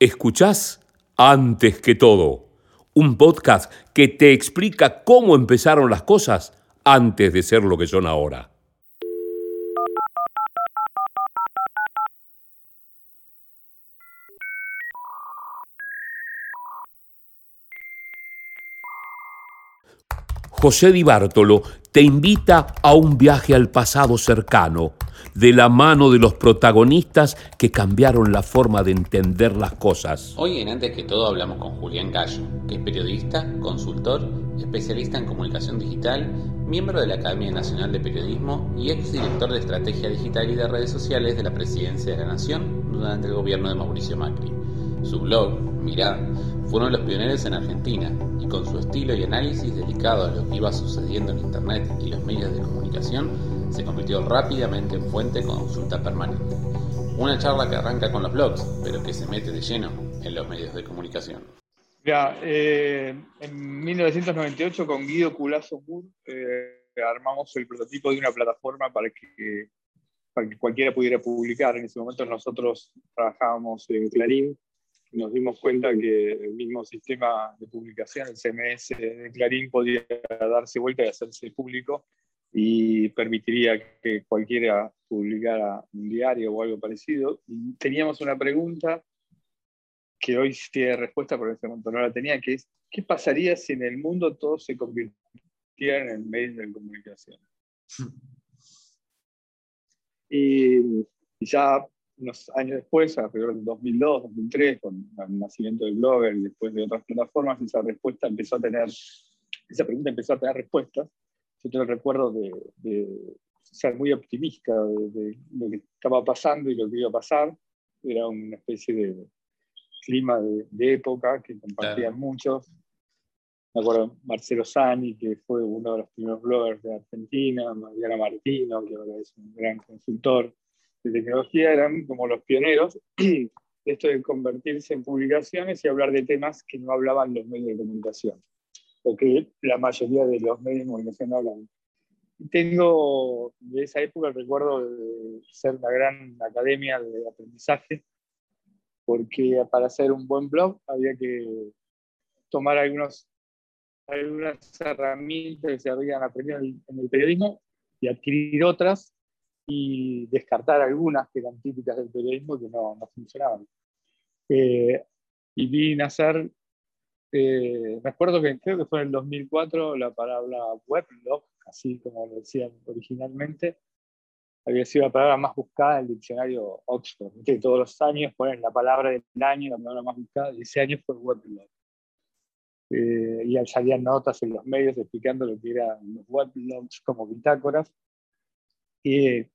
Escuchás antes que todo, un podcast que te explica cómo empezaron las cosas antes de ser lo que son ahora. José Di Bartolo te invita a un viaje al pasado cercano, de la mano de los protagonistas que cambiaron la forma de entender las cosas. Hoy en Antes que todo hablamos con Julián Gallo, que es periodista, consultor, especialista en comunicación digital, miembro de la Academia Nacional de Periodismo y exdirector de Estrategia Digital y de Redes Sociales de la Presidencia de la Nación durante el gobierno de Mauricio Macri. Su blog, Mirá, fue uno de los pioneros en Argentina y con su estilo y análisis dedicado a lo que iba sucediendo en Internet y los medios de comunicación, se convirtió rápidamente en fuente de consulta permanente. Una charla que arranca con los blogs, pero que se mete de lleno en los medios de comunicación. Ya, eh, en 1998 con Guido Culazo Moore eh, armamos el prototipo de una plataforma para que, para que cualquiera pudiera publicar. En ese momento nosotros trabajábamos en Clarín nos dimos cuenta que el mismo sistema de publicación, el CMS de Clarín, podía darse vuelta y hacerse público y permitiría que cualquiera publicara un diario o algo parecido. Y teníamos una pregunta que hoy tiene respuesta, pero en ese momento no la tenía, que es, ¿qué pasaría si en el mundo todo se convirtiera en medios de comunicación? Y, y ya unos años después, alrededor del 2002, 2003, con el nacimiento del blogger y después de otras plataformas, esa respuesta empezó a tener, esa pregunta empezó a tener respuestas. Yo tengo el recuerdo de, ser muy optimista de, lo que estaba pasando y lo que iba a pasar. Era una especie de clima de, época que compartían muchos. Me acuerdo Marcelo Sani, que fue uno de los primeros bloggers de Argentina, Mariana Martino, que ahora es un gran consultor de tecnología eran como los pioneros de esto de convertirse en publicaciones y hablar de temas que no hablaban los medios de comunicación, o que la mayoría de los medios de comunicación no hablaban. Tengo de esa época el recuerdo de ser una gran academia de aprendizaje, porque para hacer un buen blog había que tomar algunos, algunas herramientas que se habían aprendido en el periodismo y adquirir otras y descartar algunas que eran típicas del periodismo que no, no funcionaban. Eh, y vi nacer, eh, me acuerdo que creo que fue en el 2004 la palabra weblog, así como lo decían originalmente, había sido la palabra más buscada en el diccionario Oxford. Que todos los años ponen la palabra del año, la palabra más buscada, y ese año fue weblog. Eh, y salían notas en los medios explicando lo que eran los weblogs como bitácoras. Y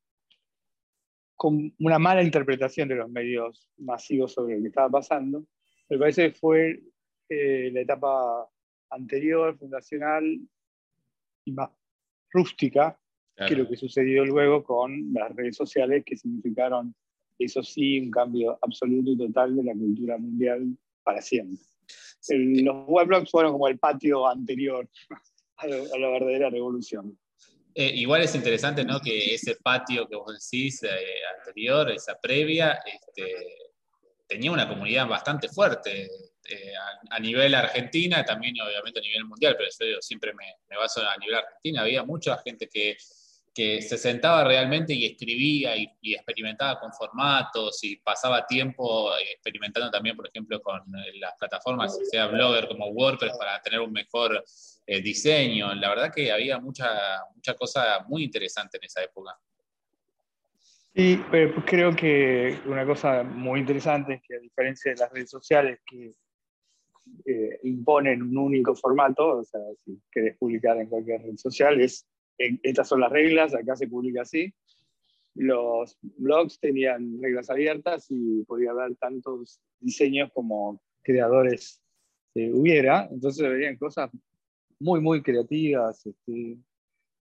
con una mala interpretación de los medios masivos sobre lo que estaba pasando. Me parece que fue eh, la etapa anterior, fundacional y más rústica que lo que sucedió luego con las redes sociales, que significaron, eso sí, un cambio absoluto y total de la cultura mundial para siempre. los weblogs fueron como el patio anterior a la verdadera revolución. Eh, igual es interesante ¿no? que ese patio que vos decís eh, anterior, esa previa, este, tenía una comunidad bastante fuerte eh, a, nivel Argentina, también obviamente a nivel mundial, pero yo siempre me, me, baso a nivel Argentina. Había mucha gente que, que se sentaba realmente y escribía y, experimentaba con formatos y pasaba tiempo experimentando también, por ejemplo, con las plataformas, sea Blogger como WordPress, para tener un mejor el diseño. La verdad que había mucha, mucha cosa muy interesante en esa época. Sí, pero creo que una cosa muy interesante es que a diferencia de las redes sociales que eh, imponen un único formato, o sea, si querés publicar en cualquier red social, es, estas son las reglas, acá se publica así. Los blogs tenían reglas abiertas y podía haber tantos diseños como creadores eh, hubiera, entonces verían cosas muy, muy creativas, este,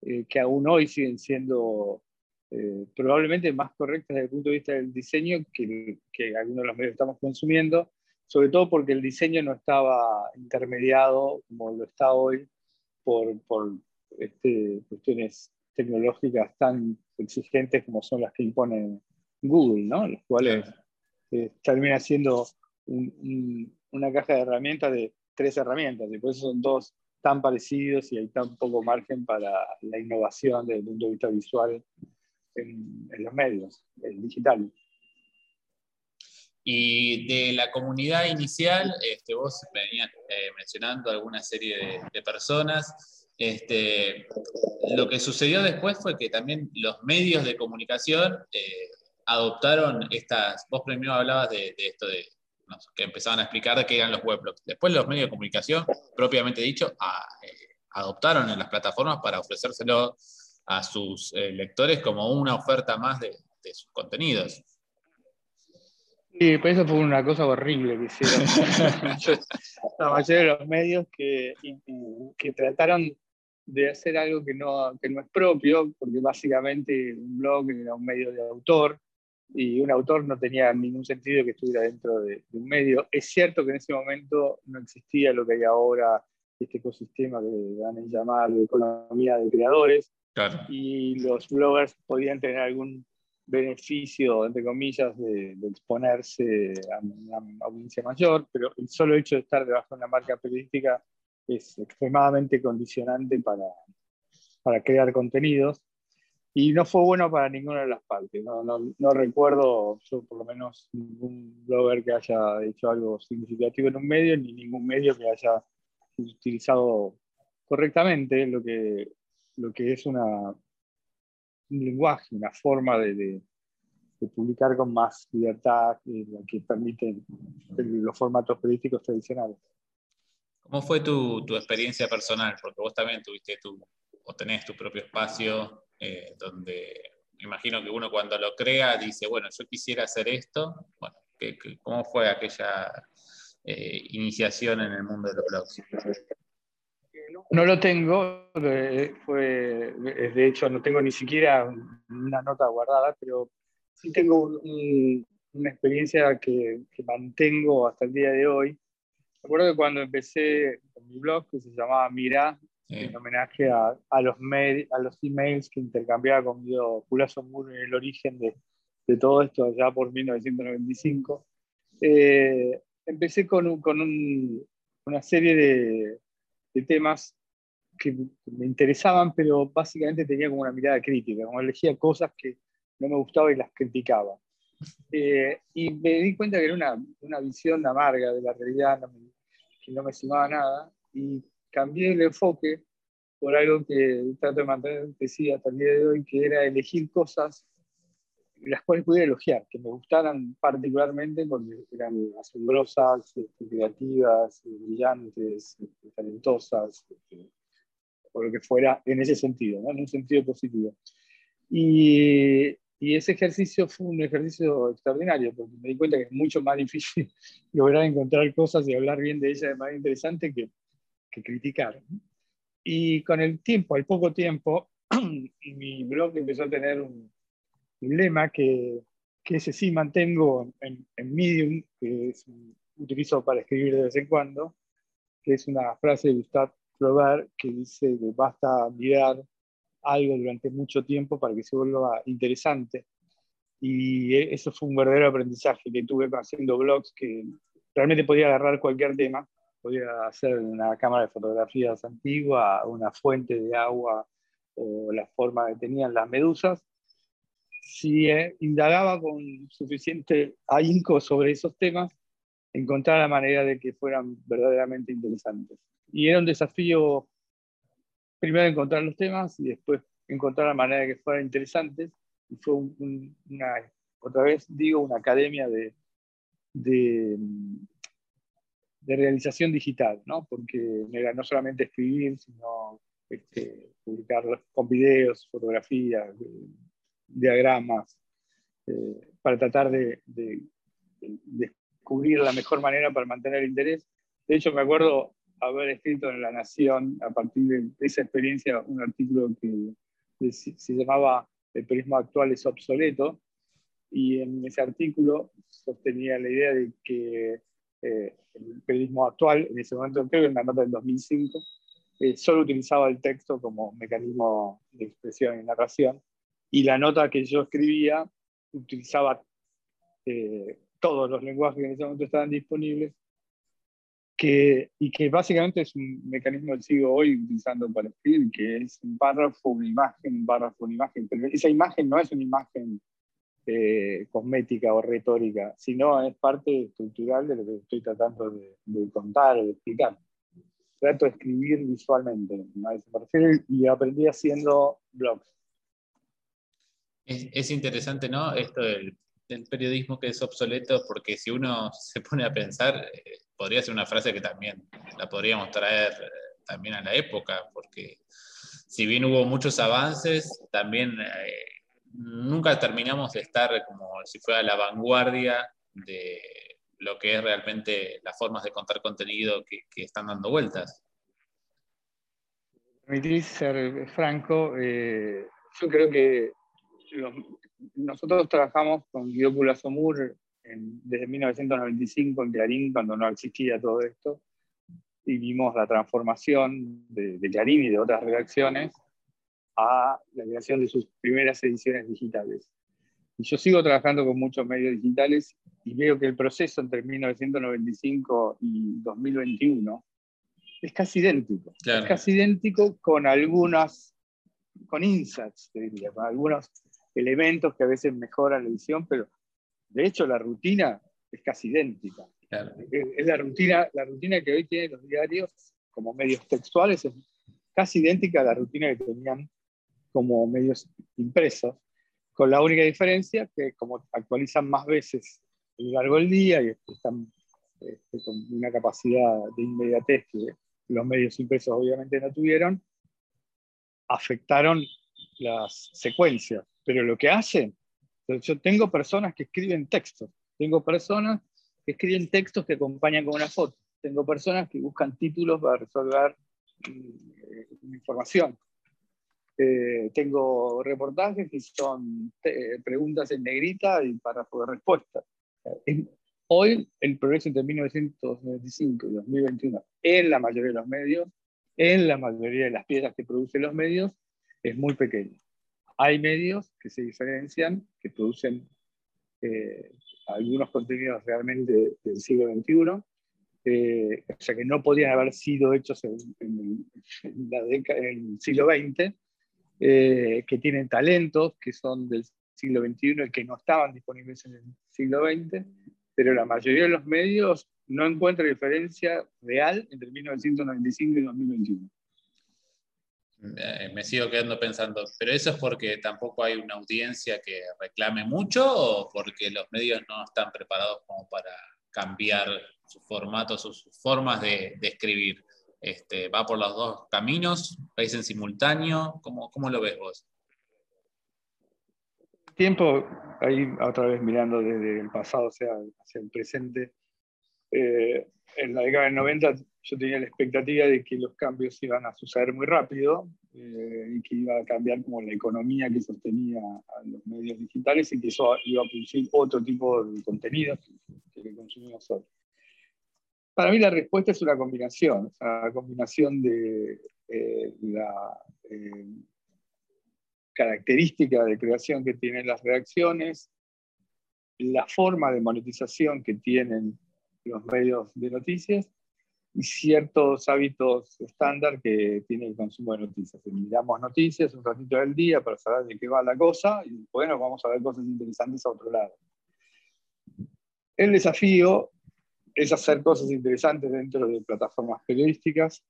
eh, que aún hoy siguen siendo eh, probablemente más correctas desde el punto de vista del diseño que, que algunos de los medios estamos consumiendo, sobre todo porque el diseño no estaba intermediado como lo está hoy por, por este, cuestiones tecnológicas tan exigentes como son las que impone Google, ¿no? las cuales eh, termina siendo una caja de herramientas de tres herramientas, y por eso son dos tan parecidos y hay tan poco margen para la innovación desde el punto de vista visual en, los medios, el digital. Y de la comunidad inicial, este, vos venías eh, mencionando alguna serie de, personas. Este, lo que sucedió después fue que también los medios de comunicación eh, adoptaron estas. Vos primero hablabas de, esto de que empezaban a explicar de qué eran los weblogs. Después los medios de comunicación, propiamente dicho, eh, adoptaron en las plataformas para ofrecérselo a sus lectores como una oferta más de sus contenidos. Sí, pero eso fue una cosa horrible que hicieron la mayoría de los medios que, que trataron de hacer algo que no, que no es propio, porque básicamente un blog era un medio de autor y un autor no tenía ningún sentido que estuviera dentro de, un medio. Es cierto que en ese momento no existía lo que hay ahora, este ecosistema que van a llamar de economía de creadores, y los bloggers podían tener algún beneficio, entre comillas, de, exponerse a una audiencia mayor, pero el solo hecho de estar debajo de una marca periodística es extremadamente condicionante para, para crear contenidos y no fue bueno para ninguna de las partes. No, no, recuerdo, yo por lo menos, ningún blogger que haya hecho algo significativo en un medio, ni ningún medio que haya utilizado correctamente lo que, lo que es una, un lenguaje, una forma de, publicar con más libertad que la que permiten los formatos periodísticos tradicionales. ¿Cómo fue tu, experiencia personal? Porque vos también tuviste tu, o tenés tu propio espacio eh, donde imagino que uno cuando lo crea dice, bueno, yo quisiera hacer esto. Bueno, cómo fue aquella eh, iniciación en el mundo de los blogs? No lo tengo, fue, de hecho no tengo ni siquiera una nota guardada, pero sí tengo una experiencia que, mantengo hasta el día de hoy. Recuerdo que cuando empecé con mi blog, que se llamaba Mira, en homenaje a, a los a los emails que intercambiaba conmigo Culazo Moore en el origen de, de, todo esto, allá por 1995, eh, empecé con, con un, una serie de, de temas que me interesaban, pero básicamente tenía como una mirada crítica, como elegía cosas que no me gustaban y las criticaba. Eh, y me di cuenta que era una, una visión amarga de la realidad, que no me sumaba nada, y cambié el enfoque por algo que trato de mantener decía hasta el día de hoy, que era elegir cosas las cuales pudiera elogiar, que me gustaran particularmente porque eran asombrosas, este, creativas, brillantes, este, talentosas, este, o lo que fuera en ese sentido, en un sentido positivo. Y, y, ese ejercicio fue un ejercicio extraordinario, porque me di cuenta que es mucho más difícil lograr encontrar cosas y hablar bien de ellas de manera interesante que, que criticar. Y con el tiempo, al poco tiempo, mi blog empezó a tener un, un lema que, que, ese sí mantengo en, en Medium, que es, utilizo para escribir de vez en cuando, que es una frase de Gustave Flaubert que dice que basta mirar algo durante mucho tiempo para que se vuelva interesante. Y e, eso fue un verdadero aprendizaje que tuve haciendo blogs, que realmente podía agarrar cualquier tema, podía hacer una cámara de fotografías antigua, una fuente de agua o la forma que tenían las medusas, si eh, indagaba con suficiente ahínco sobre esos temas, encontrar la manera de que fueran verdaderamente interesantes. Y era un desafío, primero encontrar los temas y después encontrar la manera de que fueran interesantes. Y fue una, otra vez digo, una academia de, de, de, realización digital, ¿no? porque era no solamente escribir, sino este, publicar con videos, fotografías, diagramas, eh, para tratar de, descubrir la mejor manera para mantener el interés. De hecho, me acuerdo haber escrito en La Nación, a partir de esa experiencia, un artículo que se llamaba El periodismo actual es obsoleto, y en ese artículo sostenía la idea de que eh, el periodismo actual, en ese momento creo que en la nota del 2005, eh, solo utilizaba el texto como mecanismo de expresión y narración, y la nota que yo escribía utilizaba eh, todos los lenguajes que en ese momento estaban disponibles, que, y que básicamente es un mecanismo que sigo hoy utilizando para escribir, que es un párrafo, una imagen, un párrafo, una imagen, pero esa imagen no es una imagen eh, cosmética o retórica, sino es parte estructural de lo que estoy tratando de, contar de explicar. Trato de escribir visualmente, y aprendí haciendo blogs. Es, es, interesante, ¿no? Esto del, del, periodismo que es obsoleto, porque si uno se pone a pensar, eh, podría ser una frase que también la podríamos traer eh, también a la época, porque si bien hubo muchos avances, también eh, nunca terminamos de estar como si fuera la vanguardia de lo que es realmente las formas de contar contenido que, están dando vueltas. Permitís ser franco, eh, yo creo que nosotros trabajamos con Guido Pulasomur desde 1995 en Clarín, cuando no existía todo esto, y vimos la transformación de, de Clarín y de otras redacciones a la creación de sus primeras ediciones digitales. Y yo sigo trabajando con muchos medios digitales y veo que el proceso entre 1995 y 2021 es casi idéntico. Es casi idéntico con algunas, con insights, diría, con algunos elementos que a veces mejoran la edición, pero de hecho la rutina es casi idéntica. Es, la, rutina, la rutina que hoy tienen los diarios como medios textuales, es casi idéntica a la rutina que tenían como medios impresos, con la única diferencia que como actualizan más veces a lo largo del día y están este, con una capacidad de inmediatez que los medios impresos obviamente no tuvieron, afectaron las secuencias. Pero lo que hacen, tengo personas que escriben textos, tengo personas que escriben textos que acompañan con una foto, tengo personas que buscan títulos para resolver mm, información. Eh, tengo reportajes que son eh, preguntas en negrita y para poder respuestas. Hoy el progreso entre 1995 y 2021 en la mayoría de los medios, en la mayoría de las piezas que producen los medios, es muy pequeño. Hay medios que se diferencian, que producen eh, algunos contenidos realmente del siglo XXI, o sea que no podían haber sido hechos en el siglo XX, eh, que tienen talentos que son del siglo XXI y que no estaban disponibles en el siglo XX, pero la mayoría de los medios no encuentra diferencia real entre 1995 y 2021. Me sigo quedando pensando, pero eso es porque tampoco hay una audiencia que reclame mucho o porque los medios no están preparados como para cambiar sus formatos sus formas de, escribir. Este, ¿Va por los dos caminos? ¿Veis en simultáneo? ¿Cómo, ¿Cómo, lo ves vos? Tiempo, ahí otra vez mirando desde el pasado hacia el presente. Eh, en la década del 90 yo tenía la expectativa de que los cambios iban a suceder muy rápido eh, y que iba a cambiar como la economía que sostenía a los medios digitales y que eso iba a producir otro tipo de contenido que, consumimos hoy. Para mí la respuesta es una combinación, una combinación de eh, la eh, característica de creación que tienen las reacciones, la forma de monetización que tienen los medios de noticias y ciertos hábitos estándar que tiene el consumo de noticias. Miramos noticias un ratito del día para saber de qué va la cosa y bueno, vamos a ver cosas interesantes a otro lado. El desafío es hacer cosas interesantes dentro de plataformas periodísticas.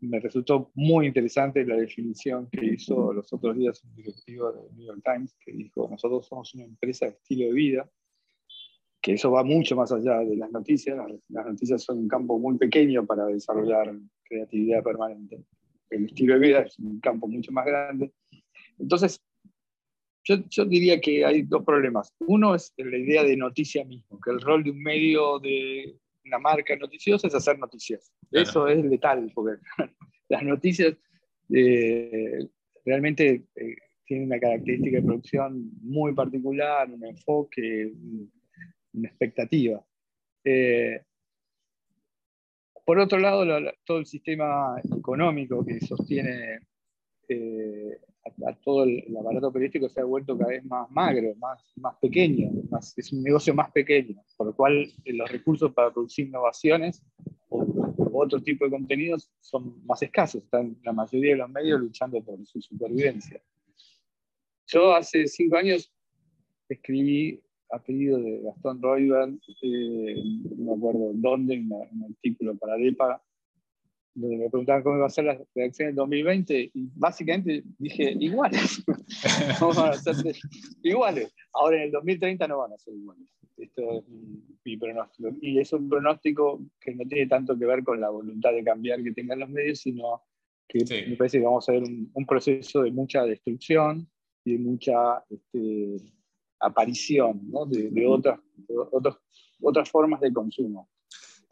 Me resultó muy interesante la definición que hizo los otros días un directivo del New York Times, que dijo, nosotros somos una empresa de estilo de vida, que eso va mucho más allá de las noticias. Las, noticias son un campo muy pequeño para desarrollar creatividad permanente. El estilo de vida es un campo mucho más grande. Entonces, yo, yo, diría que hay dos problemas. Uno es la idea de noticia mismo, que el rol de un medio de una marca noticiosa es hacer noticias. Eso es letal, porque las noticias eh, realmente eh, tienen una característica de producción muy particular, un enfoque, una expectativa. Eh, por otro lado, todo el sistema económico que sostiene a, todo el, aparato periodístico se ha vuelto cada vez más magro, más, más pequeño, más, es un negocio más pequeño, por lo cual eh, los recursos para producir innovaciones o, otro tipo de contenidos son más escasos, están la mayoría de los medios luchando por su supervivencia. Yo hace cinco años escribí a pedido de Gastón Roybal, eh, no me acuerdo dónde, en, un artículo para DEPA, donde me preguntaban cómo iba a ser la reacción en 2020 y básicamente dije iguales. Vamos a ser iguales. Ahora en el 2030 no van a ser iguales. Esto es mi, pronóstico. Y es un pronóstico que no tiene tanto que ver con la voluntad de cambiar que tengan los medios, sino que me parece que vamos a ver un, proceso de mucha destrucción y de mucha este, aparición ¿no? de, otras, otras formas de consumo.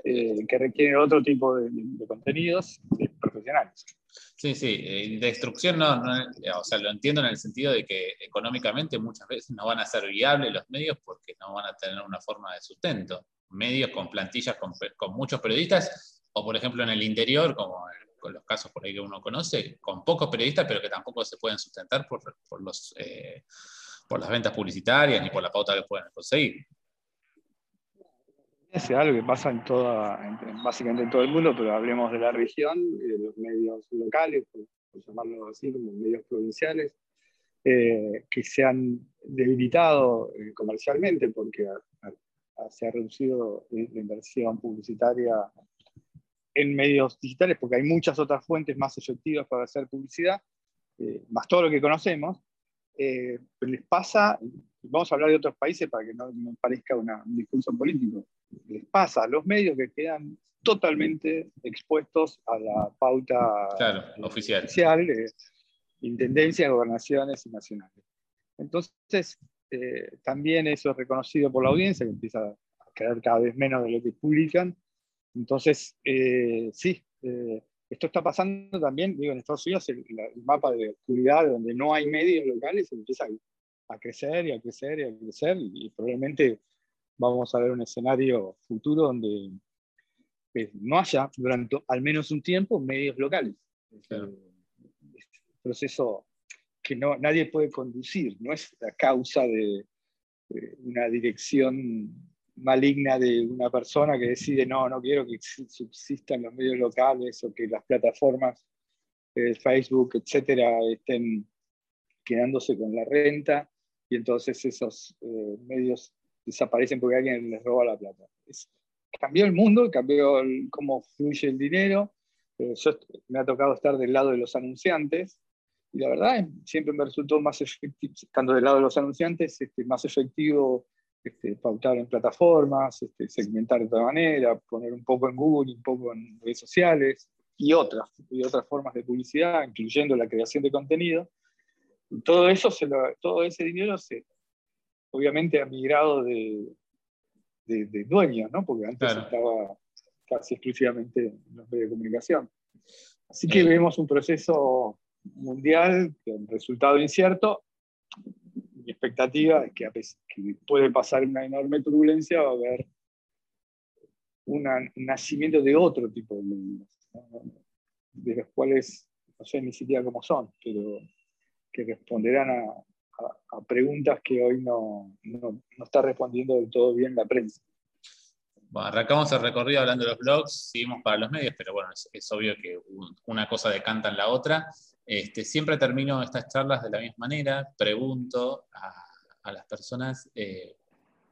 Eh, que requieren otro tipo de, contenidos profesionales. Sí, sí, eh, destrucción no, o sea, lo entiendo en el sentido de que económicamente muchas veces no van a ser viables los medios porque no van a tener una forma de sustento. Medios con plantillas con, muchos periodistas, o por ejemplo en el interior, como con los casos por ahí que uno conoce, con pocos periodistas, pero que tampoco se pueden sustentar por, por los, eh, por las ventas publicitarias ni por la pauta que pueden conseguir. Es algo que pasa en toda, básicamente en todo el mundo, pero hablemos de la región y de los medios locales, por, llamarlo así, como medios provinciales, eh, que se han debilitado eh, comercialmente porque se ha reducido la inversión publicitaria en medios digitales, porque hay muchas otras fuentes más efectivas para hacer publicidad, eh, más todo lo que conocemos, les pasa, vamos a hablar de otros países para que no, no parezca una, un discurso político, les pasa a los medios que quedan totalmente expuestos a la pauta oficial, de intendencias, gobernaciones y nacionales. Entonces, eh, también eso es reconocido por la audiencia, que empieza a quedar cada vez menos de lo que publican. Entonces, eh, sí, eh, esto está pasando también, digo, en Estados Unidos el, mapa de oscuridad donde no hay medios locales empieza a, a, crecer y a crecer y a crecer y probablemente vamos a ver un escenario futuro donde eh, no haya durante al menos un tiempo medios locales. Claro. Es un proceso que no, nadie puede conducir, no es la causa de, una dirección maligna de una persona que decide no, no quiero que subsistan los medios locales o que las plataformas, eh, Facebook, etcétera, estén quedándose con la renta y entonces esos eh, medios desaparecen porque alguien les roba la plata. cambió el mundo, cambió cómo fluye el dinero. Eh, yo me ha tocado estar del lado de los anunciantes y la verdad siempre me resultó más efectivo, estando del lado de los anunciantes, este, más efectivo este, pautar en plataformas, este, segmentar de otra manera, poner un poco en Google, un poco en redes sociales y otras, y otras formas de publicidad, incluyendo la creación de contenido. todo eso, se todo ese dinero se, obviamente ha migrado de, de, dueños, ¿no? porque antes estaba casi exclusivamente en los medios de comunicación. Así que vemos un proceso mundial con resultado incierto. Mi expectativa es que, que puede pasar una enorme turbulencia, va a haber un nacimiento de otro tipo de medios, de los cuales no sé ni siquiera cómo son, pero que responderán a, a, preguntas que hoy no, no, está respondiendo del todo bien la prensa. Bueno, arrancamos el recorrido hablando de los blogs, seguimos para los medios, pero bueno, es, obvio que una cosa decanta en la otra. Este, siempre termino estas charlas de la misma manera, pregunto a, las personas, eh,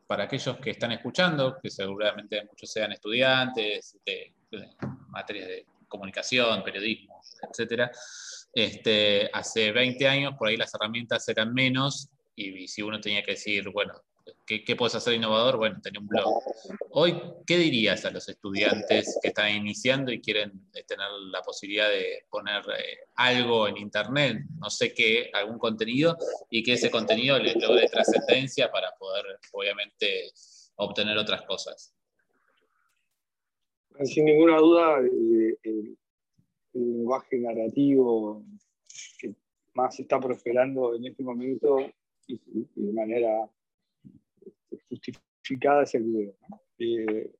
para aquellos que están escuchando, que seguramente muchos sean estudiantes de, de materias de comunicación, periodismo, etcétera, este, hace 20 años por ahí las herramientas eran menos y, si uno tenía que decir, bueno, ¿qué, ¿qué, puedes hacer innovador? Bueno, tenía un blog. Hoy, ¿qué dirías a los estudiantes que están iniciando y quieren eh, tener la posibilidad de poner eh, algo en Internet, no sé qué, algún contenido, y que ese contenido les logre trascendencia para poder, obviamente, obtener otras cosas? Sin ninguna duda, eh, el lenguaje narrativo que más está prosperando en este momento y, de manera justificada es el video. Eh,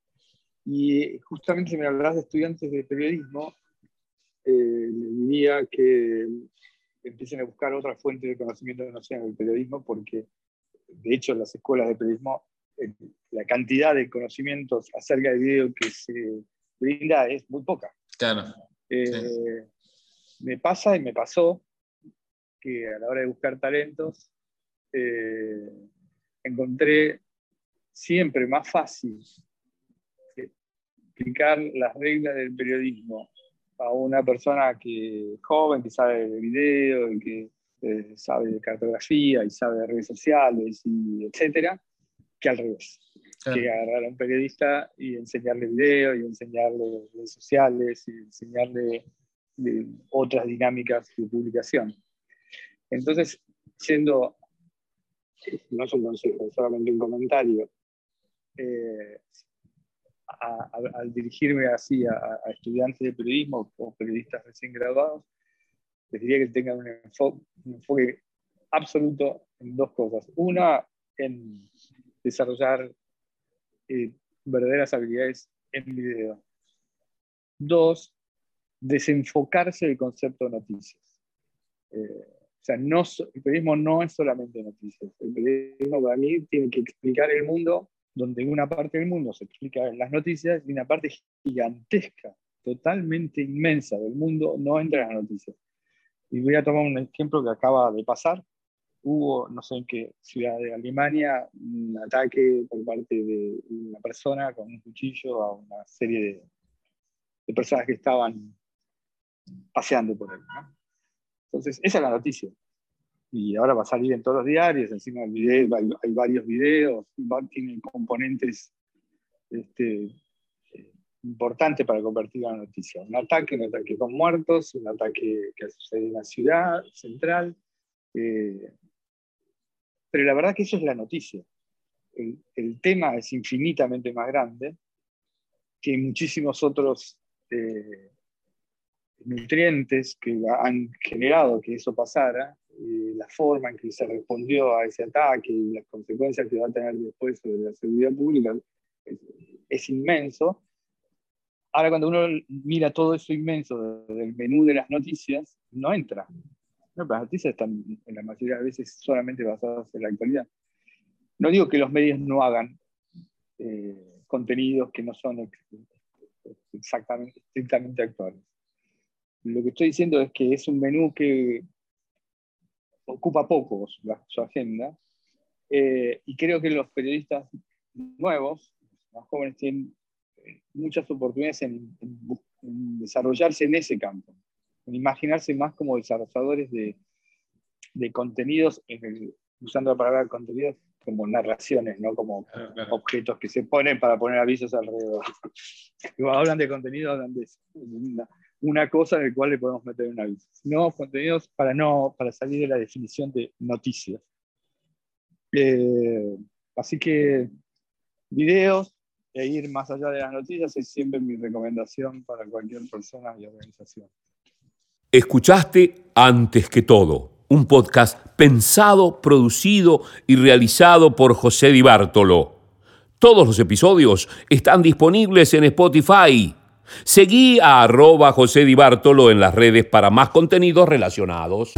y justamente si me hablas de estudiantes de periodismo, eh, diría que empiecen a buscar otras fuentes de conocimiento que no sean el periodismo, porque de hecho en las escuelas de periodismo la cantidad de conocimientos acerca del video que se brinda es muy poca. Claro. Eh, me pasa y me pasó que a la hora de buscar talentos eh, encontré siempre más fácil explicar las reglas del periodismo a una persona que joven, que sabe de video, y que eh, sabe de cartografía y sabe de redes sociales, y etcétera, que al revés. Que agarrar a un periodista y enseñarle video y enseñarle redes sociales y enseñarle otras dinámicas de publicación. Entonces, siendo, no es un consejo, solamente un comentario, eh, al dirigirme así a, estudiantes de periodismo o periodistas recién graduados, les diría que tengan un enfoque, absoluto en dos cosas. Una, en desarrollar eh, verdaderas habilidades en video. Dos, desenfocarse del concepto de noticias. Eh, sea, no, el periodismo no es solamente noticias. El periodismo para mí tiene que explicar el mundo donde una parte del mundo se explica en las noticias y una parte gigantesca, totalmente inmensa del mundo no entra en las noticias. Y voy a tomar un ejemplo que acaba de pasar. Hubo, no sé en qué ciudad de Alemania, un ataque por parte de una persona con un cuchillo a una serie de, de personas que estaban paseando por él. Entonces, esa es la noticia y ahora va a salir en todos los diarios, encima hay, varios videos, tiene componentes este, importantes para convertir la noticia. Un ataque, un ataque con muertos, un ataque que sucede en la ciudad central. Eh, pero la verdad que eso es la noticia. El, el, tema es infinitamente más grande que muchísimos otros eh, nutrientes que han generado que eso pasara la forma en que se respondió a ese ataque y las consecuencias que va a tener después sobre la seguridad pública es, inmenso. Ahora, cuando uno mira todo eso inmenso del menú de las noticias, no entra. las noticias están en la mayoría de veces solamente basadas en la actualidad. No digo que los medios no hagan eh, contenidos que no son exactamente, estrictamente actuales. Lo que estoy diciendo es que es un menú que ocupa poco su, agenda. Eh, y creo que los periodistas nuevos, más jóvenes, tienen eh, muchas oportunidades en, desarrollarse en ese campo, en imaginarse más como desarrolladores de, de contenidos, usando la palabra contenidos como narraciones, no como objetos que se ponen para poner avisos alrededor. Cuando hablan de contenido, hablan de una cosa en la cual le podemos meter un aviso. Nuevos contenidos para, no, para salir de la definición de noticias. Eh, así que videos e ir más allá de las noticias es siempre mi recomendación para cualquier persona y organización. Escuchaste antes que todo un podcast pensado, producido y realizado por José Di Bartolo. Todos los episodios están disponibles en Spotify. Seguí a arroba José Di Bartolo en las redes para más contenidos relacionados.